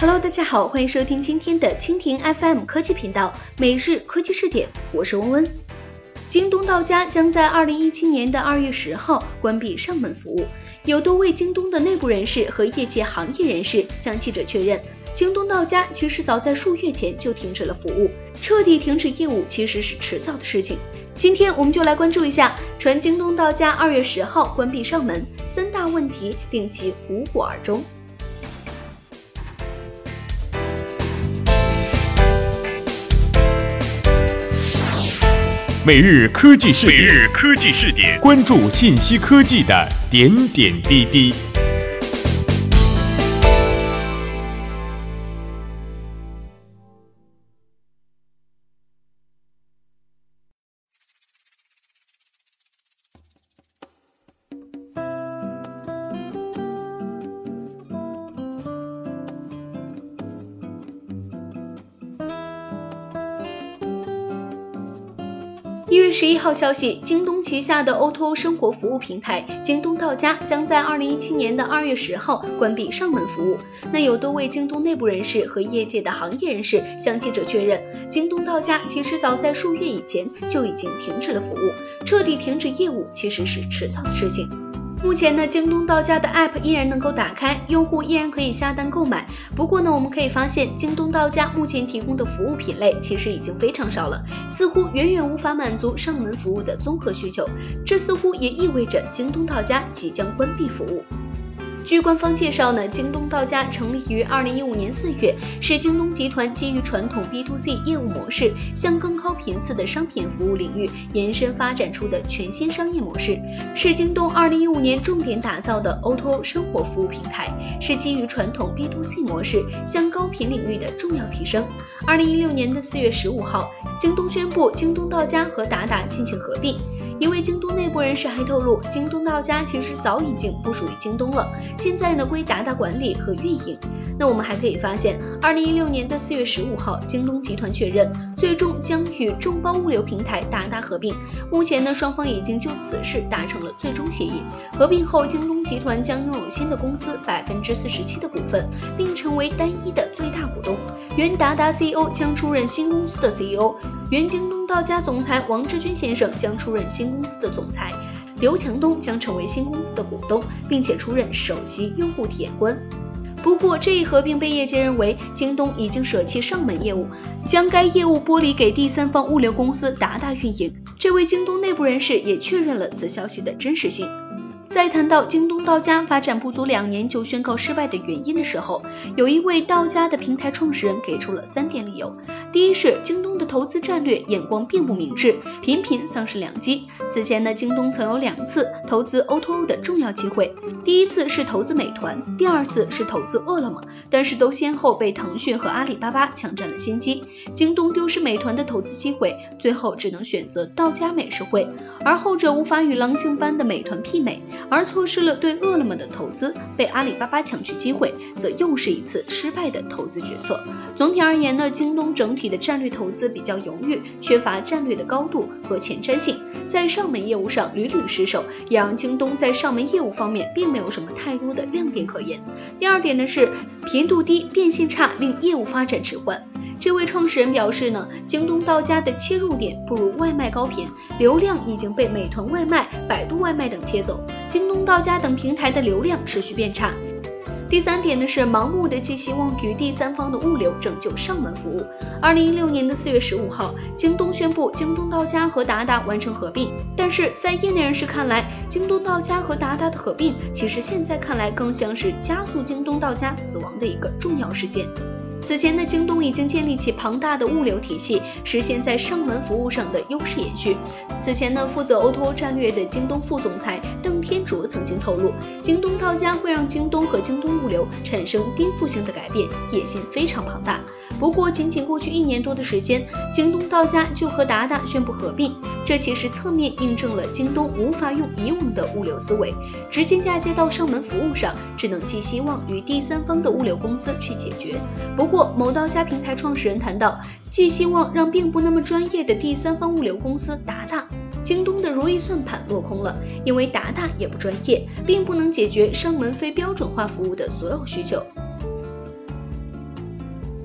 Hello，大家好，欢迎收听今天的蜻蜓 FM 科技频道每日科技视点，我是温温。京东到家将在二零一七年的二月十号关闭上门服务，有多位京东的内部人士和业界行业人士向记者确认，京东到家其实早在数月前就停止了服务，彻底停止业务其实是迟早的事情。今天我们就来关注一下，传京东到家二月十号关闭上门，三大问题令其无果而终。每日科技视点，每日科技视点，关注信息科技的点点滴滴。一月十一号消息，京东旗下的 O2O 生活服务平台京东到家将在二零一七年的二月十号关闭上门服务。那有多位京东内部人士和业界的行业人士向记者确认，京东到家其实早在数月以前就已经停止了服务，彻底停止业务其实是迟早的事情。目前呢，京东到家的 App 依然能够打开，用户依然可以下单购买。不过呢，我们可以发现，京东到家目前提供的服务品类其实已经非常少了，似乎远远无法满足上门服务的综合需求。这似乎也意味着京东到家即将关闭服务。据官方介绍呢，京东到家成立于二零一五年四月，是京东集团基于传统 B to C 业务模式向更高频次的商品服务领域延伸发展出的全新商业模式，是京东二零一五年重点打造的 O2O 生活服务平台，是基于传统 B to C 模式向高频领域的重要提升。二零一六年的四月十五号，京东宣布京东到家和达达进行合并。一位京东内部人士还透露，京东到家其实早已经不属于京东了，现在呢归达达管理和运营。那我们还可以发现，二零一六年的四月十五号，京东集团确认最终将与众包物流平台达达合并。目前呢，双方已经就此事达成了最终协议。合并后，京东集团将拥有新的公司百分之四十七的股份，并成为单一的最大股东。原达达 CEO 将出任新公司的 CEO，原京东到家总裁王志军先生将出任新公司的总裁，刘强东将成为新公司的股东，并且出任首席用户体验官。不过，这一合并被业界认为，京东已经舍弃上门业务，将该业务剥离给第三方物流公司达达运营。这位京东内部人士也确认了此消息的真实性。在谈到京东到家发展不足两年就宣告失败的原因的时候，有一位到家的平台创始人给出了三点理由。第一是京东的投资战略眼光并不明智，频频丧失良机。此前呢，京东曾有两次投资 O2O 的重要机会，第一次是投资美团，第二次是投资饿了么，但是都先后被腾讯和阿里巴巴抢占了先机。京东丢失美团的投资机会，最后只能选择到家美食汇，而后者无法与狼性般的美团媲美。而错失了对饿了么的投资，被阿里巴巴抢去机会，则又是一次失败的投资决策。总体而言呢，京东整体的战略投资比较犹豫，缺乏战略的高度和前瞻性，在上门业务上屡屡失手，也让京东在上门业务方面并没有什么太多的亮点可言。第二点呢是频度低、变现差，令业务发展迟缓。这位创始人表示呢，京东到家的切入点不如外卖高频，流量已经被美团外卖、百度外卖等切走，京东到家等平台的流量持续变差。第三点呢是盲目的寄希望于第三方的物流拯救上门服务。二零一六年的四月十五号，京东宣布京东到家和达达完成合并，但是在业内人士看来，京东到家和达达的合并，其实现在看来更像是加速京东到家死亡的一个重要事件。此前呢，京东已经建立起庞大的物流体系，实现在上门服务上的优势延续。此前呢，负责 O2O 战略的京东副总裁邓天卓曾经透露，京东到家会让京东和京东物流产生颠覆性的改变，野心非常庞大。不过，仅仅过去一年多的时间，京东到家就和达达宣布合并，这其实侧面印证了京东无法用以往的物流思维直接嫁接到上门服务上，只能寄希望与第三方的物流公司去解决。不过，某到家平台创始人谈到，寄希望让并不那么专业的第三方物流公司达达。京东的如意算盘落空了，因为达达也不专业，并不能解决上门非标准化服务的所有需求。